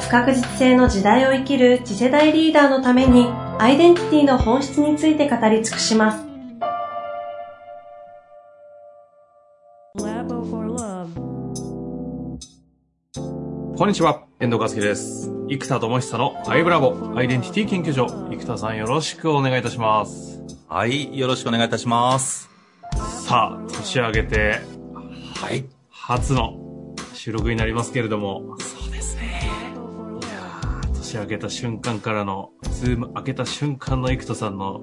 不確実性の時代を生きる次世代リーダーのためにアイデンティティの本質について語り尽くします。こんにちは、遠藤和樹です。生田智久のアイブラボアイデンティティ研究所。生田さんよろしくお願いいたします。はい、よろしくお願いいたします。さあ、年明けて、はい、初の収録になりますけれども、年明けた瞬間からの、 Zoom 開けた瞬間の生田さんの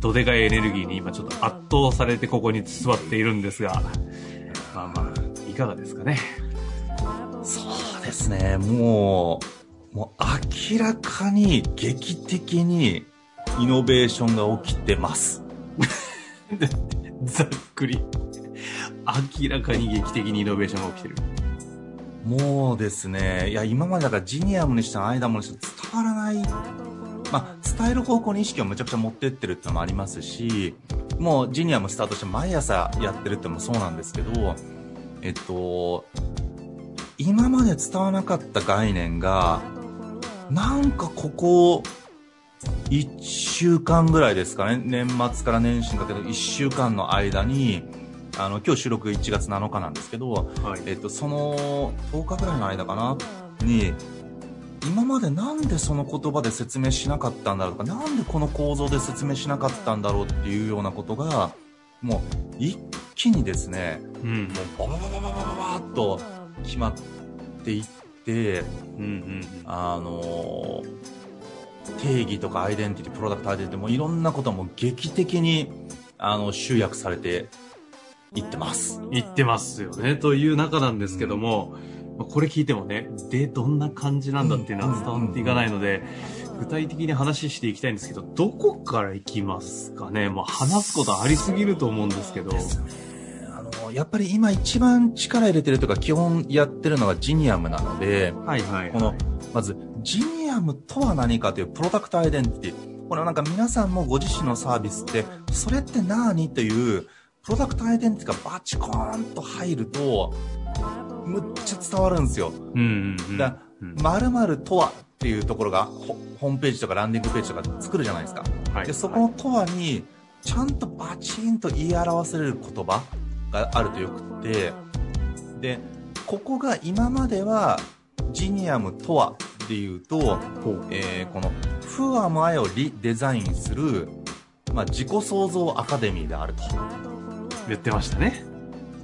どでかいエネルギーに今ちょっと圧倒されてここに座っているんですが、まあまあ、いかがですかね。そうですね、もう、もう明らかに劇的にイノベーションが起きてます。ざっくり。明らかに劇的にイノベーションが起きてる。もうですね、いや、今までだからジニアムにしてもアイダムにしても伝わらない、まあ、伝える方向に意識をむちゃくちゃ持ってってるってのもありますし、もうジニアムスタートして毎朝やってるってのもそうなんですけど、えっと、今まで伝わなかった概念が、なんかここ、1週間ぐらいですかね、年末から年始にかけて1週間の間に、あの今日収録1月7日なんですけど、はい、えっと、その10日ぐらいの間かなに今までなんでその言葉で説明しなかったんだろうとかなんでこの構造で説明しなかったんだろうっていうようなことがもう一気にですね、うん、もうバババババババッと決まっていって、うんうん、あの定義とかアイデンティティプロダクトアイデンティティもいろんなことも劇的にあの集約されて言ってます。言ってますよね。という中なんですけども、うん、これ聞いてもね、で、どんな感じなんだっていうのは伝わっていかないので、具体的に話していきたいんですけど、どこから行きますかね？もう話すことありすぎると思うんですけど。やっぱり今一番力入れてるとか基本やってるのがジニアムなので、はいはい、はい、この、まず、ジニアムとは何かというプロダクトアイデンティティ。これはなんか皆さんもご自身のサービスって、それって何？という、プロダクトアイデンティティがバチコーンと入ると、むっちゃ伝わるんですよ。うんうんうん、だ〇〇とはっていうところがホームページとかランディングページとか作るじゃないですか。はい、で、そこのとはに、ちゃんとバチンと言い表せれる言葉があるとよくって、で、ここが今までは、ジニアムとはっていうと、えー、この、フアマイをリデザインする、まあ、自己創造アカデミーであると。言ってましたね。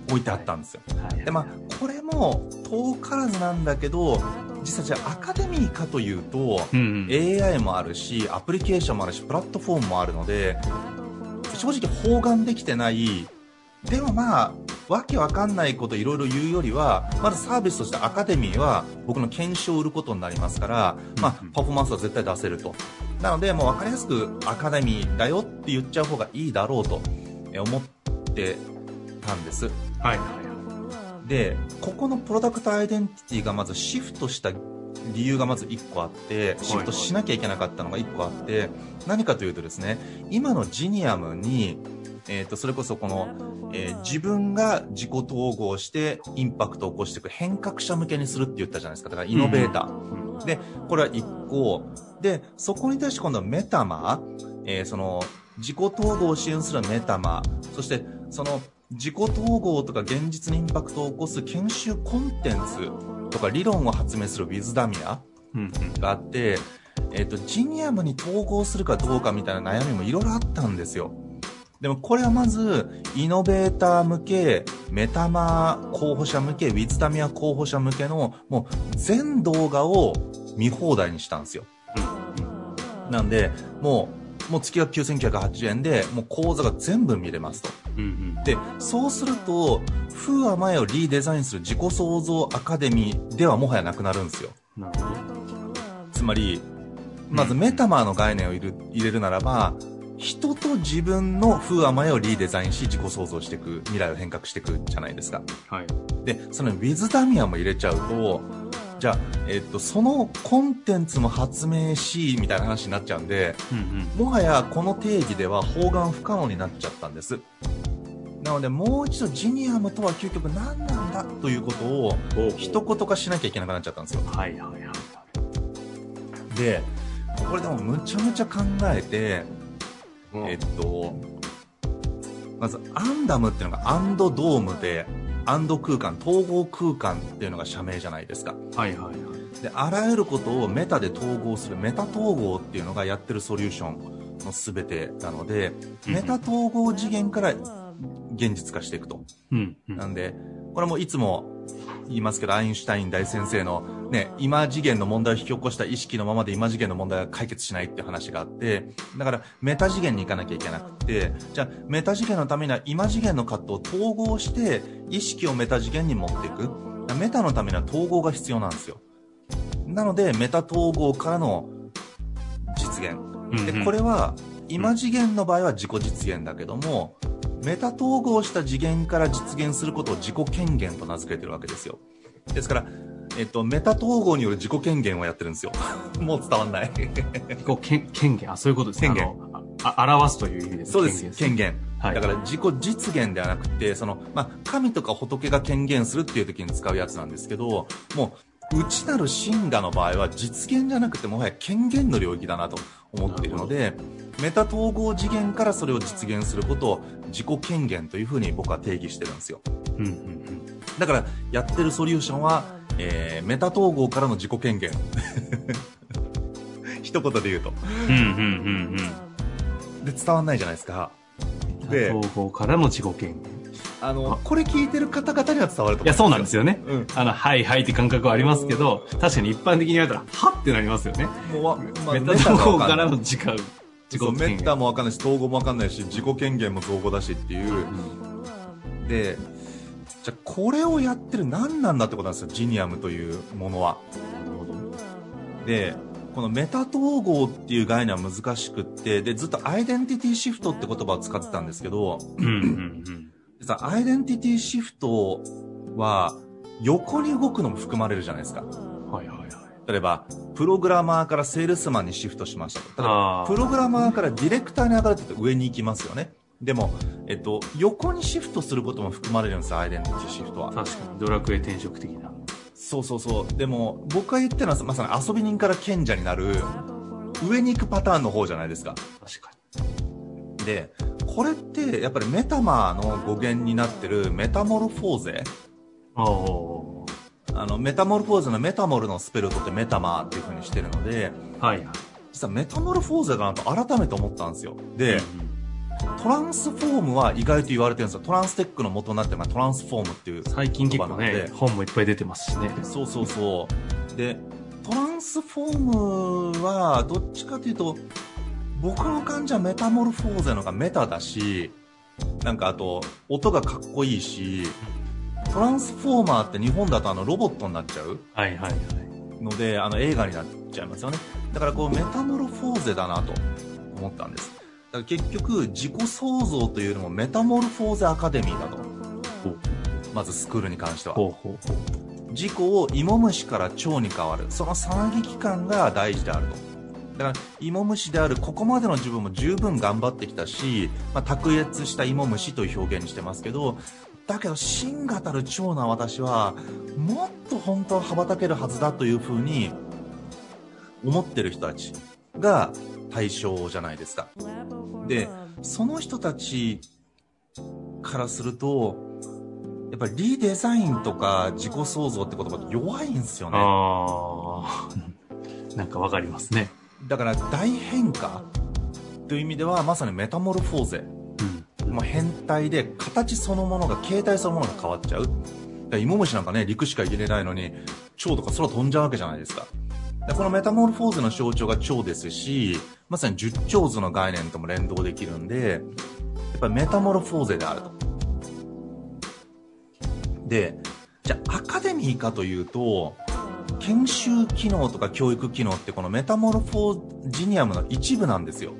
置いてあったんですよ、はい、でまあこれも遠からずなんだけど実はじゃあアカデミーかというと、うんうん、AI もあるしアプリケーションもあるしプラットフォームもあるので正直包含できてないでもまあわけわかんないこといろいろ言うよりはまずサービスとしてアカデミーは僕の研修を売ることになりますから、まあ、パフォーマンスは絶対出せると。なのでもう分かりやすくアカデミーだよって言っちゃう方がいいだろうと思ってたんです。はいはいで、ここのプロダクトアイデンティティがまずシフトした理由がまず1個あって、シフトしなきゃいけなかったのが1個あって、何かというとですね、今のジニアムに、えっ、ー、と、それこそこの、えー、自分が自己統合してインパクトを起こしていく変革者向けにするって言ったじゃないですか。だからイノベーター。うん、で、これは1個。で、そこに対して今度はメタマえー、その、自己統合を支援するメタマそしてその自己統合とか現実にインパクトを起こす研修コンテンツとか理論を発明するウィズダミアがあって、えっ、ー、と、ジニアムに統合するかどうかみたいな悩みもいろいろあったんですよ。でもこれはまず、イノベーター向け、メタマー候補者向け、ウィズダミア候補者向けの、もう全動画を見放題にしたんですよ。なんで、もう、もう月額9980円で、もう講座が全部見れますと。うんうん、で、そうすると、風は前をリデザインする自己創造アカデミーではもはやなくなるんですよ。なるほど。つまり、まずメタマーの概念を入れるならば、人と自分の風甘えをリデザインし自己創造していく、未来を変革していくじゃないですか。はい。で、そのウィズダミアも入れちゃうと、じゃあ、えっと、そのコンテンツも発明し、みたいな話になっちゃうんで、うんうん、もはやこの定義では方眼不可能になっちゃったんです。なので、もう一度ジニアムとは究極何なんだということを、一言化しなきゃいけなくなっちゃったんですよ。はいはいはい。で、これでもむちゃむちゃ考えて、うん、えっと、まず、アンダムっていうのがアンドドームで、アンド空間、統合空間っていうのが社名じゃないですか。はいはいはい。で、あらゆることをメタで統合するメタ統合っていうのがやってるソリューションの全てなので、メタ統合次元から現実化していくと。うん、うん、なんで、これもいつも言いますけど、アインシュタイン大先生のね、今次元の問題を引き起こした意識のままで今次元の問題が解決しないっていう話があって、だからメタ次元に行かなきゃいけなくて、じゃあメタ次元のためには今次元の葛藤を統合して意識をメタ次元に持っていく。メタのためには統合が必要なんですよ。なので、メタ統合からの実現。で、これは、今次元の場合は自己実現だけども、メタ統合した次元から実現することを自己権限と名付けてるわけですよ。ですから、えっと、メタ統合による自己権限をやってるんですよ。もう伝わんない。自己権権限、あ、そういうことですね。権限。あ表すという意味ですそうです。権限。はい、だから自己実現ではなくて、その、まあ、神とか仏が権限するっていう時に使うやつなんですけど、もう、内なる真我の場合は実現じゃなくてもはや権限の領域だなと思っているので、メタ統合次元からそれを実現することを自己権限というふうに僕は定義してるんですよ。うんうんうん、だからやってるソリューションは、えー、メタ統合からの自己権限。一言で言うと。うんうんうんうん、で、伝わんないじゃないですか。で、統合からの自己権限。あの、これ聞いてる方々には伝わると思ういや、そうなんですよね。うん。あの、はいはいって感覚はありますけど、確かに一般的に言われたら、はってなりますよね。もう、まあ、メタ統合からの時間。自己メッタも分かんないし統合も分かんないし自己権限も造語だしっていう、うん、でじゃあこれをやってる何なんだってことなんですよジニアムというものはでこのメタ統合っていう概念は難しくってでずっとアイデンティティシフトって言葉を使ってたんですけど、うんうんうん、実はアイデンティティシフトは横に動くのも含まれるじゃないですかはいはいはい例えば、プログラマーからセールスマンにシフトしましたと。例えば、プログラマーからディレクターに上がると上に行きますよね。でも、えっと、横にシフトすることも含まれるんですよ、アイデンティティシフトは。確かに、ドラクエ転職的な。そうそうそう。でも、僕が言ってるのは、まさに遊び人から賢者になる、上に行くパターンの方じゃないですか。確かに。で、これって、やっぱりメタマーの語源になってるメタモルフォーゼ？おあの、メタモルフォーゼのメタモルのスペルを取ってメタマーっていう風にしてるので、はい。実はメタモルフォーゼだなと改めて思ったんですよ。で、トランスフォームは意外と言われてるんですよ。トランステックの元になってる、まあ、トランスフォームっていう最近結構ね、本もいっぱい出てますしね。そうそうそう。で、トランスフォームは、どっちかというと、僕の感じはメタモルフォーゼのがメタだし、なんかあと、音がかっこいいし、トランスフォーマーって日本だとあのロボットになっちゃうはいはいはい。ので、あの映画になっちゃいますよね。だからこうメタモルフォーゼだなと思ったんです。だから結局自己創造というよりもメタモルフォーゼアカデミーだと。まずスクールに関しては。ほうほうほう自己を芋虫から蝶に変わる。その騒ぎ期間が大事であると。だから、芋虫であるここまでの自分も十分頑張ってきたし、まあ、卓越した芋虫という表現にしてますけど、だけど真がたる長な私はもっと本当は羽ばたけるはずだというふうに思ってる人たちが対象じゃないですか。でその人たちからするとやっぱりリデザインとか自己創造って言葉弱いんですよね。なんかわかりますね。だから大変化という意味ではまさにメタモルフォーゼ。まあ、変態で形そのものが形態そのものが変わっちゃう。芋虫なんかね陸しか入れないのに蝶とか空飛んじゃうわけじゃないですか。でこのメタモルフォーズの象徴が蝶ですしまさに十蝶図の概念とも連動できるんでやっぱりメタモルフォーゼであると。でじゃあアカデミーかというと研修機能とか教育機能ってこのメタモルフォージニアムの一部なんですよ。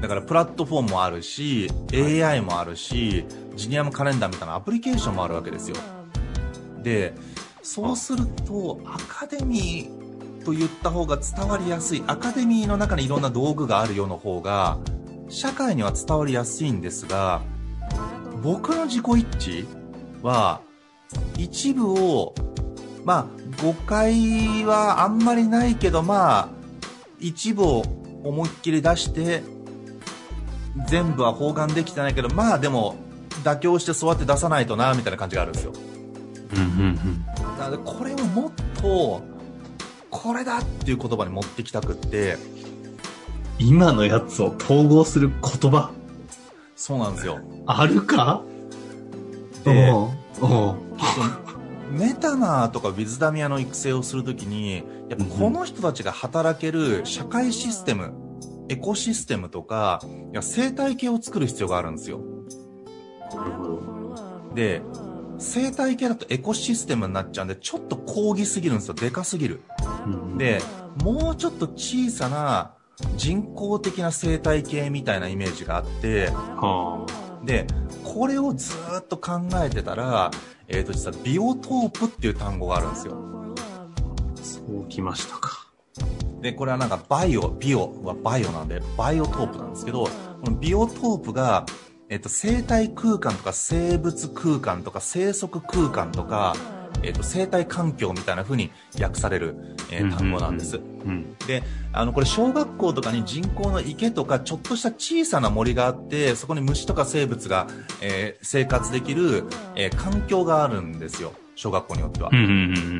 だからプラットフォームもあるし、AI もあるし、ジニアムカレンダーみたいなアプリケーションもあるわけですよ。で、そうすると、アカデミーと言った方が伝わりやすい。アカデミーの中にいろんな道具があるような方が、社会には伝わりやすいんですが、僕の自己一致は、一部を、まあ、誤解はあんまりないけど、まあ、一部を思いっきり出して、全部は包含できてないけど、まあでも、妥協してそうやって出さないとな、みたいな感じがあるんですよ。うんうんうん。なので、これをもっと、これだっていう言葉に持ってきたくって、今のやつを統合する言葉そうなんですよ。あるか？で、メタナーとかウィズダミアの育成をするときに、やっぱこの人たちが働ける社会システム、エコシステムとか、いや生態系を作る必要があるんですよ。なるほど。で、生態系だとエコシステムになっちゃうんで、ちょっと高義すぎるんですよ。でかすぎる。で、もうちょっと小さな人工的な生態系みたいなイメージがあって、はあ、で、これをずっと考えてたら、えっ、ー、と実はビオトープっていう単語があるんですよ。そうきましたか。で、これはなんかバイオ、ビオはバイオなんで、バイオトープなんですけど、このビオトープが、えっと、生態空間とか生物空間とか生息空間とか、えっと、生態環境みたいな風に訳される、えー、単語なんです。で、あの、これ小学校とかに人工の池とかちょっとした小さな森があって、そこに虫とか生物が、えー、生活できる、えー、環境があるんですよ。小学校によっては。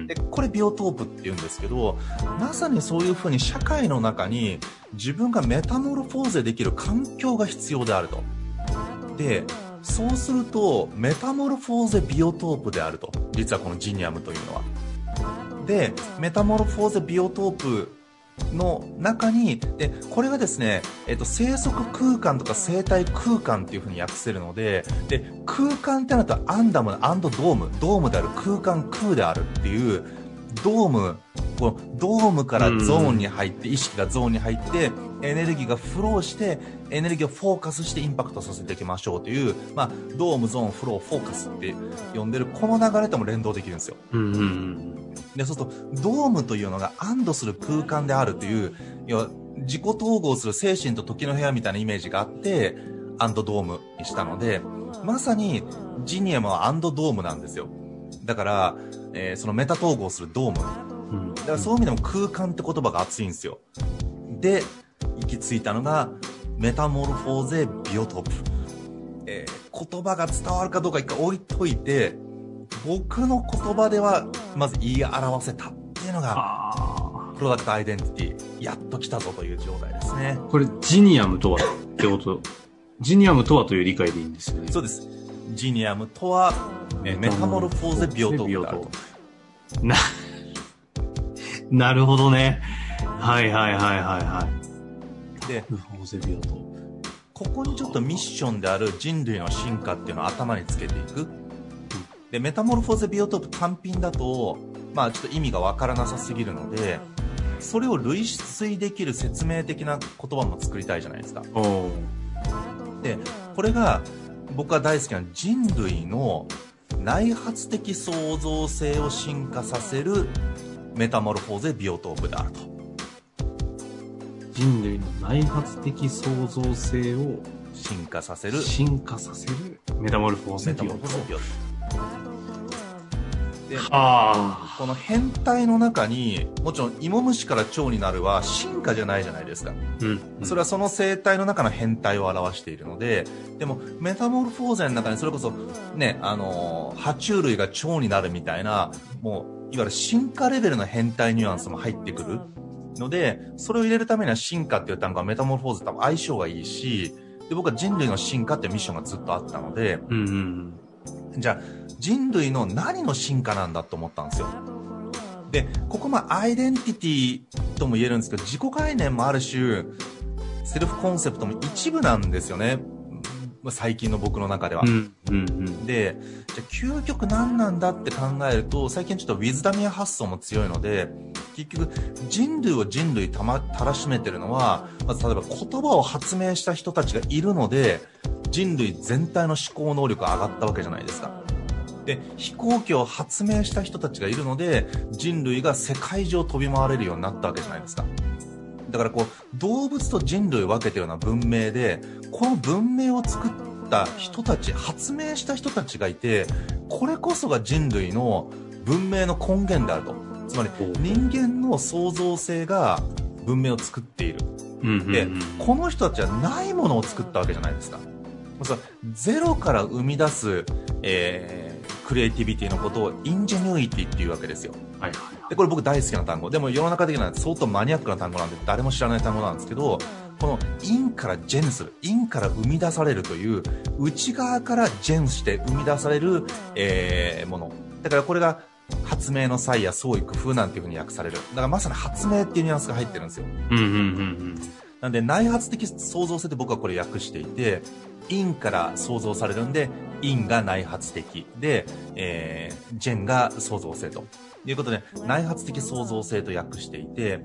で、これビオトープって言うんですけど、まさにそういうふうに社会の中に自分がメタモルフォーゼできる環境が必要であると。で、そうすると、メタモルフォーゼビオトープであると。実はこのジニアムというのは。で、メタモルフォーゼビオトープの中に、で、これがですね、えっと、生息空間とか生態空間っていう風に訳せるので、で、空間ってなるとアンドドーム、ドームである空間空であるっていう、ドーム、このドームからゾーンに入って、意識がゾーンに入って、エネルギーがフローして、エネルギーをフォーカスしてインパクトさせていきましょうという、まあ、ドーム、ゾーン、フロー、フォーカスって呼んでる、この流れとも連動できるんですよ。うんうんうんで、そうすると、ドームというのが安堵する空間であるという、要は、自己統合する精神と時の部屋みたいなイメージがあって、アンドドームにしたので、まさに、ジニアムはアンドドームなんですよ。だから、えー、そのメタ統合するドーム。だからそういう意味でも空間って言葉が熱いんですよ。で、行き着いたのが、メタモルフォーゼビオトープ。えー、言葉が伝わるかどうか一回置いといて、僕の言葉では、まず言い表せたっていうのが、 product identity、やっと来たぞという状態ですね。これ、ジニアムとはってこと？ジニアムとはという理解でいいんですよね。そうです。ジニアムとは、えメタモルフォーゼビオトープであると。な、なるほどね。はいはいはいはいはい。で、フォーゼビオトープ。ここにちょっとミッションである人類の進化っていうのを頭につけていく。で、メタモルフォーゼビオトープ単品だと、まあちょっと意味がわからなさすぎるので、それを類推できる説明的な言葉も作りたいじゃないですか。で、これが僕が大好きな人類の内発的創造性を進化させるメタモルフォーゼビオトープであると。人類の内発的創造性を進化させる進化させるメタモルフォーゼこの変態の中に、もちろん芋虫から蝶になるは進化じゃないじゃないですか。うん、うん、それはその生態の中の変態を表しているので、でも、メタモルフォーゼの中にそれこそ、ね、あのー、爬虫類が蝶になるみたいな、もう、いわゆる進化レベルの変態ニュアンスも入ってくるので、それを入れるためには進化っていう単語はメタモルフォーゼと相性がいいし、で、僕は人類の進化っていうミッションがずっとあったので、うんうんじゃあ、人類の何の進化なんだと思ったんですよ。で、ここまアイデンティティとも言えるんですけど、自己概念もある種、セルフコンセプトも一部なんですよね。まあ、最近の僕の中では。うんうんうん、で、じゃあ究極何なんだって考えると、最近ちょっとウィズダミア発想も強いので、結局人類を人類たま、たらしめてるのは、まず例えば言葉を発明した人たちがいるので、人類全体の思考能力が上がったわけじゃないですか。で、飛行機を発明した人たちがいるので、人類が世界中を飛び回れるようになったわけじゃないですか。だからこう、動物と人類を分けてるような文明で、この文明を作った人たち、発明した人たちがいて、これこそが人類の文明の根源であると。つまり、人間の創造性が文明を作っている。で、この人たちはないものを作ったわけじゃないですか。ゼロから生み出す、えークリエイティビティのことを ingenuity っていうわけですよ。はいはい。で、これ僕大好きな単語。でも世の中的には相当マニアックな単語なんで誰も知らない単語なんですけど、この in から gen する、 in から生み出されるという、内側から gen して生み出される、えー、もの。だからこれが発明の才や創意工夫なんていうふうに訳される。だからまさに発明っていうニュアンスが入ってるんですよ。うんうんうんうん。なんで内発的創造性って僕はこれ訳していて、 in から創造されるんで、 in が内発的で、えー、 gen が創造性ということで、内発的創造性と訳していて、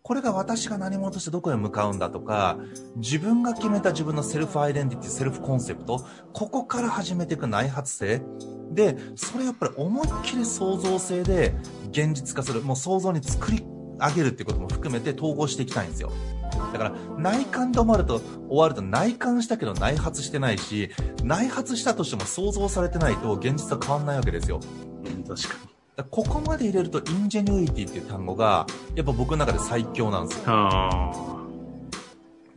これが私が何者としてどこへ向かうんだとか、自分が決めた自分の self identity、self concept、ここから始めていく内発性。で、それやっぱり思いっきり創造性で現実化する、もう創造に作り上げるっていうことも含めて統合していきたいんですよ。だから内観で終わると終わると内観したけど内発してないし内発したとしても創造されてないと現実は変わんないわけですよ。確かに。ここまで入れると ingenuity っていう単語がやっぱ僕の中で最強なんですよ。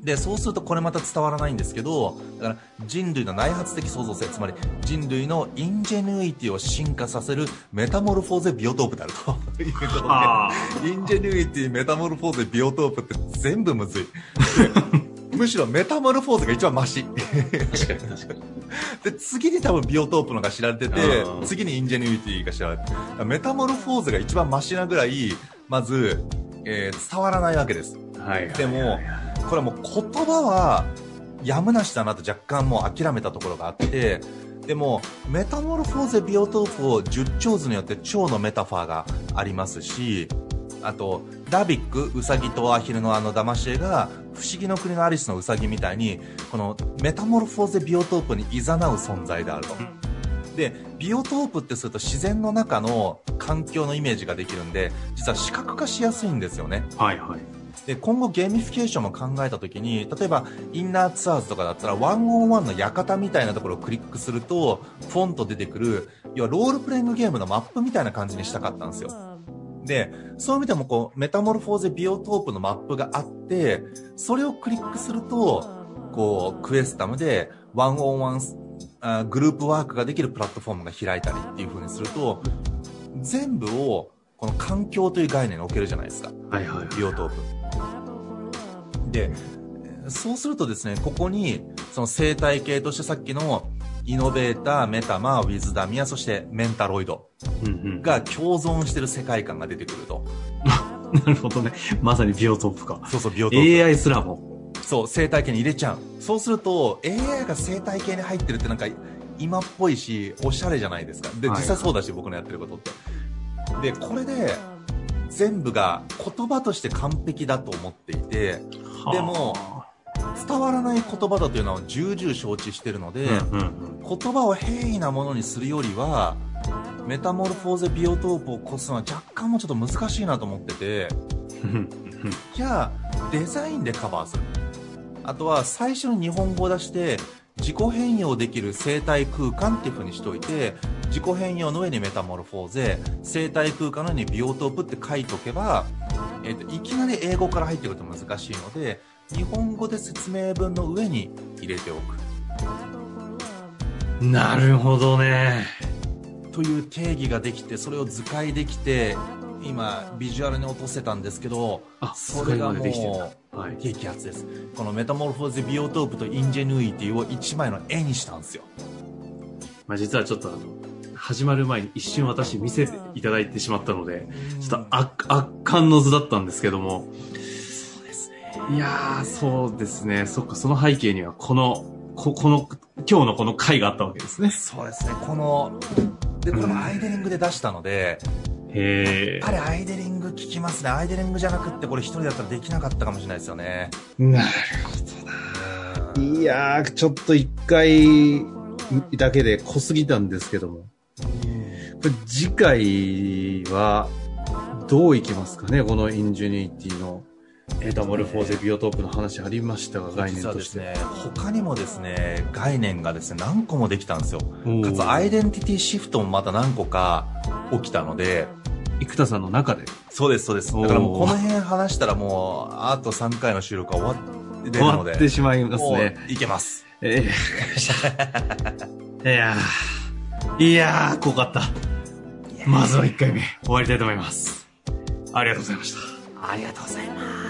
で、そうするとこれまた伝わらないんですけど、だから人類の内発的創造性、つまり人類の ingenuity を進化させるメタモルフォーゼビオトープであるということで、ingenuity、メタモルフォーゼビオトープって全部むずい。むしろメタモルフォーゼが一番マシ。確かに確かに。で、次に多分ビオトープのが知られてて、次に ingenuity が知られてて、メタモルフォーゼが一番マシなぐらい、まず、えー、伝わらないわけです。はい、はい、でも、これはもう言葉はやむなしだなと若干もう諦めたところがあって、でも、メタモルフォーゼビオトープを10蝶図によって蝶のメタファーがありますし、あと、ダビック、ウサギとアヒルのあの騙し絵が、不思議の国のアリスのウサギみたいに、このメタモルフォーゼビオトープに誘う存在であると。で、ビオトープってすると自然の中の環境のイメージができるんで、実は視覚化しやすいんですよね。はいはい。で今後ゲーミフィケーションも考えた時に例えばインナーツアーズとかだったら one-on-one の館みたいなところをクリックするとポンと出てくる要はロールプレイングゲームのマップみたいな感じにしたかったんですよ。でそういう意味でもこうメタモルフォーゼビオトープのマップがあってそれをクリックするとこうクエスタムで one-on-one あグループワークができるプラットフォームが開いたりっていう風にすると全部をこの環境という概念に置けるじゃないですか。はいはい、はい、ビオトープ。で、そうするとですね、ここに、その生態系としてさっきのイノベーター、メタマ、ウィズダミア、そしてメンタロイドが共存してる世界観が出てくると。なるほどね。まさにビオトープか。そうそう、ビオトープ。AI すらも。そう、生態系に入れちゃう。そうすると、AI が生態系に入ってるってなんか、今っぽいし、おしゃれじゃないですか。で、実際そうだし、はい、僕のやってることって。で、これで、全部が言葉として完璧だと思っていて、でも、伝わらない言葉だというのは重々承知してるので、言葉を平易なものにするよりは、メタモルフォーゼビオトープを越すのは若干もうちょっと難しいなと思ってて、じゃあ、デザインでカバーする。あとは最初に日本語を出して、自己変容できる生態空間っていう風にしといて、自己変容の上にメタモルフォーゼ、生態空間の上にビオトープって書いとけば、えーと、いきなり英語から入ってくると難しいので日本語で説明文の上に入れておく。なるほどね。という定義ができてそれを図解できて今ビジュアルに落とせたんですけどそれがもう、はい、激アツです。このメタモルフォーゼビオトープと ingenuity を1枚の絵にしたんですよ、まあ、実はちょっとあの始まる前に一瞬私見せていただいてしまったので、ちょっと圧巻の図だったんですけども。そうですね。いやー、そうですね。そっか、その背景にはこのここの、今日のこの回があったわけですね。そうですね。この、で、これもアイデリングで出したので、へやっぱりアイデリング効きますね。アイデリングじゃなくって、これ一人だったらできなかったかもしれないですよね。なるほどな。いやー、ちょっと一回だけで濃すぎたんですけども。次回は、どういきますかねこの ingenuity のメタモルフォーゼビオトープの話ありましたが、概念として。ね、他にもですね、概念がですね、何個もできたんですよ。かつ、 identity shift もまた何個か起きたので、生田さんの中でそうです、そうです。だからもうこの辺話したらもう、あと3回の収録は終わってるので。終わってしまいますね。いけます。ええー、いやー、いやー、濃かった。まずは1回目、終わりたいと思います。ありがとうございました。ありがとうございます。